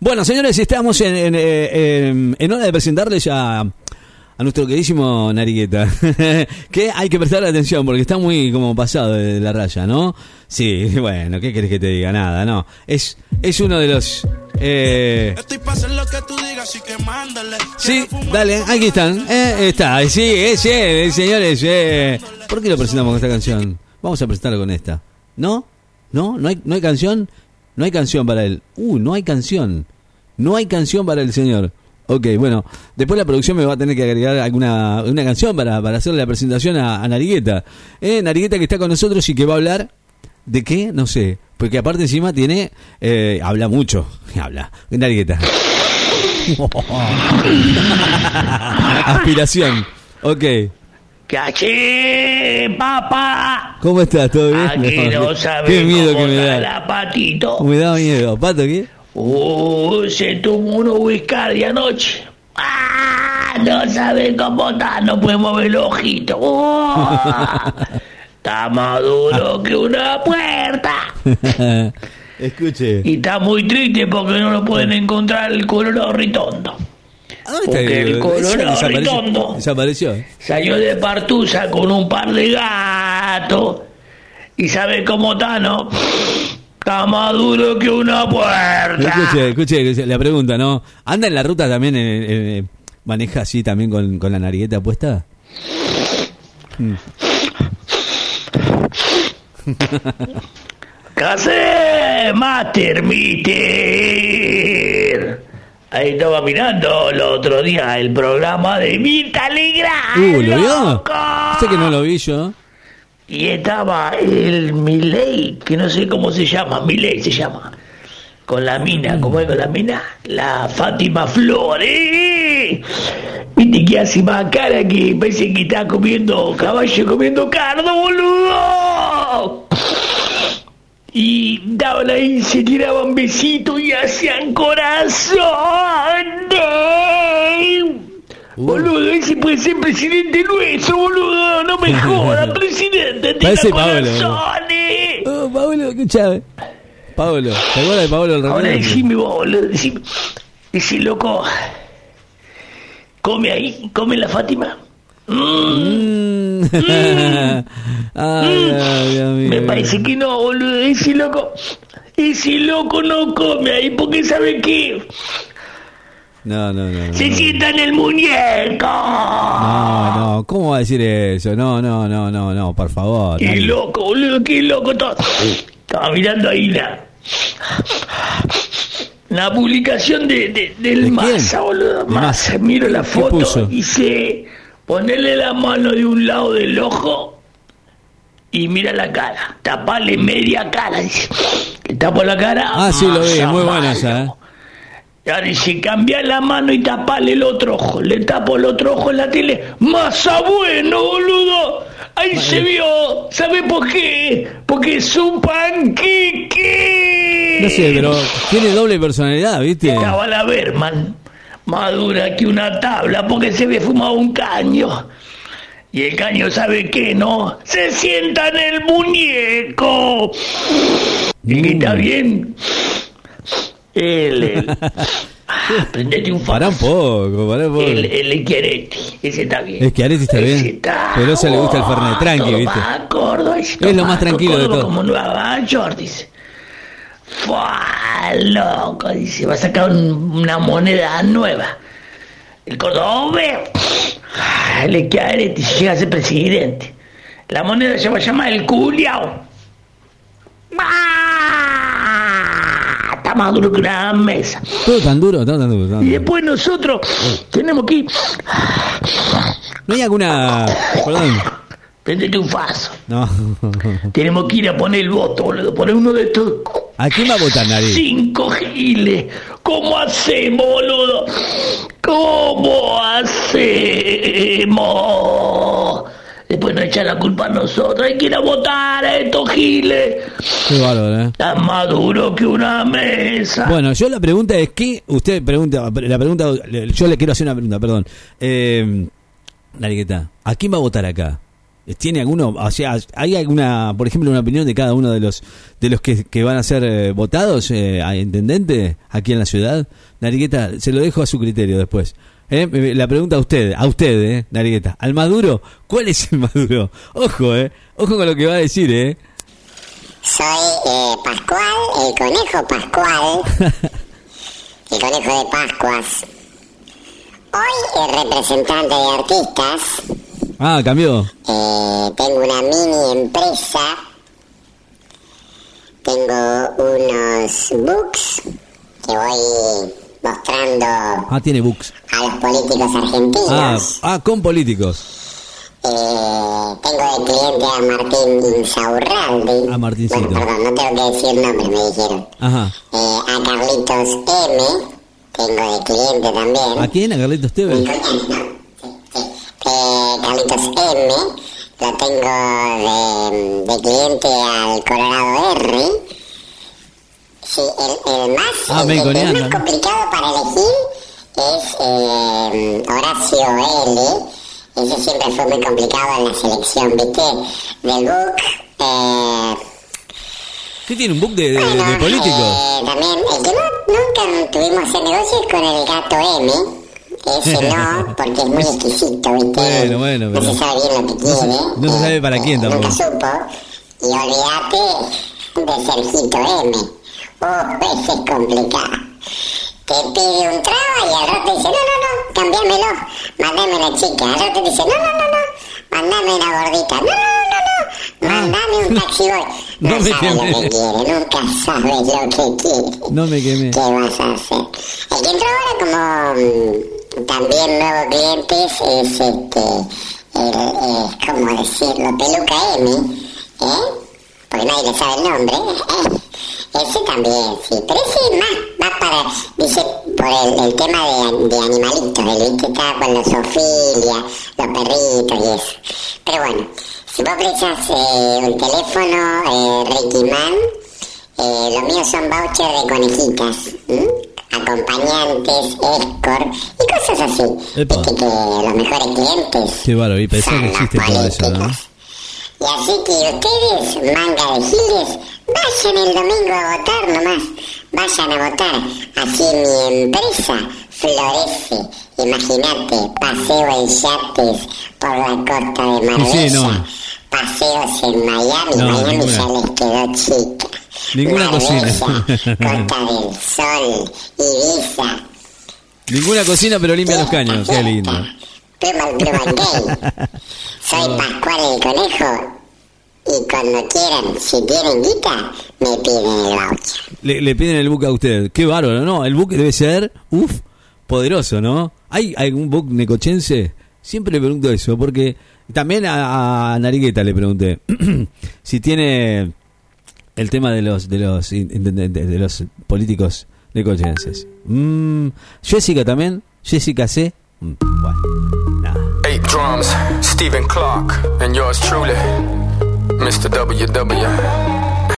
Bueno, señores, estamos en, en, eh, en- en hora de presentarles a, a nuestro queridísimo Narigueta. que hay que prestarle atención porque está muy como pasado de la raya, ¿no? Sí, bueno, ¿qué querés que te diga? Nada, no. Es, es uno de los... eh, Estoy lo que tú digas, así que mándale. Sí, dale, aquí están. Eh, está, sí, es él, señores. eh. ¿Por qué lo presentamos con esta canción? Vamos a presentarlo con esta. ¿No? ¿No? ¿No hay, no hay canción? No hay canción para él. Uh, no hay canción. No hay canción para el señor. Ok, bueno, después la producción me va a tener que agregar alguna una canción para, para hacerle la presentación a, a Narigueta. Eh, Narigueta que está con nosotros y que va a hablar de qué, no sé. Porque aparte encima tiene, eh, habla mucho. Habla. Narigueta. Aspiración. Ok. ¡Caché, papá! ¿Cómo estás? ¿Todo bien? Aquí no sabes Qué miedo cómo que me da. la patito. Me da miedo. ¿Pato qué? Uh, se tomó uno whisky anoche. ¡Ah! No sabe cómo está, no puede mover el ojito. Uh, está más duro que una puerta. Escuche. Y está muy triste porque no lo pueden encontrar el colorado ritondo. ¿A dónde Porque el Ese colorado redondo. Desapareció. ¿eh? Salió de Partusa con un par de gatos. ¿Y sabe cómo está, no? Está más duro que una puerta. Escuche, escuche, escuche, la pregunta, ¿no? ¿Anda en la ruta también? eh, eh, ¿Maneja así también con, con la narigueta puesta? Mm. ¡Casé, Master Mister! Ahí estaba mirando el otro día el programa de Mirta Legrand. Uh, ¿lo vio? Sé que no lo vi yo. Y estaba el Miley, que no sé cómo se llama, Miley se llama. Con la mina, ¿cómo es con la mina? La Fátima Flores. Viste que hace más cara que parece que está comiendo caballo comiendo cardo, boludo. Y daban ahí, se tiraban besitos y hacían corazones. Boludo, ese puede ser presidente nuestro, boludo. No me jodas, presidente. Parece Pablo, corazones. Oh, Pablo, escuchame. Pablo, ¿te acuerdas de Pablo el Ahora Romero? decime vos, boludo, decime. Ese loco. ¿Come ahí? ¿Come la Fátima? Mm. ay, ay. Me parece que no, boludo. Ese loco. Ese loco no come ahí porque sabe qué. No, no, no. no. Se sienta en el muñeco. No, no, ¿cómo va a decir eso? No, no, no, no, no, por favor. Qué loco, boludo, qué loco. Estaba, estaba mirando ahí la. La publicación de, de- ¿De del quién? Massa, boludo. De Massa, miro la ¿Qué foto y dice: ponerle la mano de un lado del ojo y mira la cara. Tapale media cara, dice. Que tapo la cara. Ah, sí, lo vi, muy buena esa, ¿eh? Y ahora dice, cambia la mano y tapale el otro ojo. Le tapo el otro ojo en la tele. ¡Masa bueno, boludo! Ahí se vio. ¿Sabe por qué? Porque es un panqueque. No sé, pero tiene doble personalidad, ¿viste? Estaba la Berman. Más dura que una tabla porque se había fumado un caño. Y el caño, ¿sabe qué, no? Se sienta en el muñeco. ¿Y que está bien? El- Ah, prendete un Pará un poco, pará un poco. el, el ese está bien. El está bien. Ese está- Pero a eso le gusta el Fernet tranqui, ¿viste? Es lo más tranquilo de todo. Como Nueva York, dice. Fua, loco, dice, va a sacar un- una moneda nueva. El ah, el Schiaretti, si llega a ser presidente. La moneda se va a llamar el culiao. Ah, Está más duro que una mesa. Todo tan duro, todo tan duro. tan Y duro. después nosotros tenemos que ir. ¿No hay alguna. Perdón. Prendete un faso. No. Tenemos que ir a poner el voto, boludo. Poner uno de estos ¿A quién va a votar, Nari? cinco giles. ¿Cómo hacemos, boludo? ¿Cómo hacemos? Después nos echan la culpa a nosotros. Hay que ir a votar a estos giles. Qué bárbaro, ¿eh? Está más duro que una mesa. Bueno, yo la pregunta es que usted pregunta, la pregunta, yo le quiero hacer una pregunta, perdón. Eh, Nariqueta, ¿a quién va a votar acá? ¿Tiene alguno, o sea, hay alguna, por ejemplo, una opinión de cada uno de los de los que, que van a ser eh, votados eh, a intendente aquí en la ciudad? Narigueta, se lo dejo a su criterio después. Eh, La pregunta a usted, a usted, eh, Narigueta. ¿Al Maduro? ¿Cuál es el Maduro? Ojo, eh. Ojo con lo que va a decir, eh. Soy eh, Pascual, el conejo Pascual, el conejo de Pascuas. Hoy el representante de artistas, Ah, cambió. eh, tengo una mini empresa, tengo unos books que voy mostrando Ah, tiene books. a los políticos argentinos. Ah, ah, con políticos. Eh, tengo de cliente a Martín Insaurralde. A Martincito. Bueno, perdón, no tengo que decir nombre, me dijeron. Ajá. Eh, a Carlitos M, tengo de cliente también. ¿A quién? ¿A Carlitos Tevez? Carlitos M, lo tengo de, de cliente al Colorado R. Sí, el, el más, Ah, el, el más complicado para elegir es eh, Horacio L. Ese siempre fue muy complicado en la selección, ¿viste? Del book. Eh, ¿Qué tiene un book de, de, bueno, de políticos? eh, también, el que no, nunca tuvimos hacer negocios con el gato M. Ese no, porque es muy exquisito, ¿viste? Bueno, bueno, No pero- se sabe bien lo que no se- quiere. no se sabe para quién Nunca tampoco. supo. Y olvídate de Sergito M. Oh, ese es complicado. Te pide un trago y al rato dice, no, no, no, cambiámelo, mandame una chica. Al rato dice, no, no, no, no, mandame una gordita. No, no, no, no, mandame un taxi boy. No, No me sabes lo que quemé. quiere, nunca sabes lo que quiere. No me quemé. ¿Qué vas a hacer? El que entró ahora como mm, también nuevo clientes es este, el, eh, ¿cómo decirlo? Peluca M, ¿eh? Porque nadie le sabe el nombre. ¿eh? Ese también, sí. Pero ese más va para, dice, por el, tema de, de animalitos. El que está con los Ophelia, los perritos y eso. Pero bueno, si vos prestas eh, un teléfono, eh, Man, eh, los míos son vouchers de conejitas. Acompañantes, escort y cosas así. Epa. Viste que los mejores clientes. Qué bárbaro, y pensé que existe todo eso, ¿no? Y así que ustedes, manga de giles, vayan el domingo a votar nomás. Vayan a votar. Así mi empresa florece. Imagínate, paseo en yates por la costa de Marbella. Sí, no. Paseos en Miami. No, Miami ya les quedó chica. Ninguna cocina. Costa del Sol, Ibiza. Ninguna cocina, pero limpia los caños. Qué lindo. Gay. Soy Pascual el Conejo. Y cuando quieran, si tienen guita, me piden el voucher. Le, le piden el book a usted. Qué bárbaro, ¿no? El book debe ser, uff, poderoso, ¿no? ¿Hay algún book necochense? Siempre le pregunto eso, porque también a, a Narigueta le pregunté si tiene el tema de los de los de los políticos necochenses. Mm, Jessica también, Jessica C. Mm, bueno, nada. Eight drums, Stephen Clark, and yours truly, Mr. WW.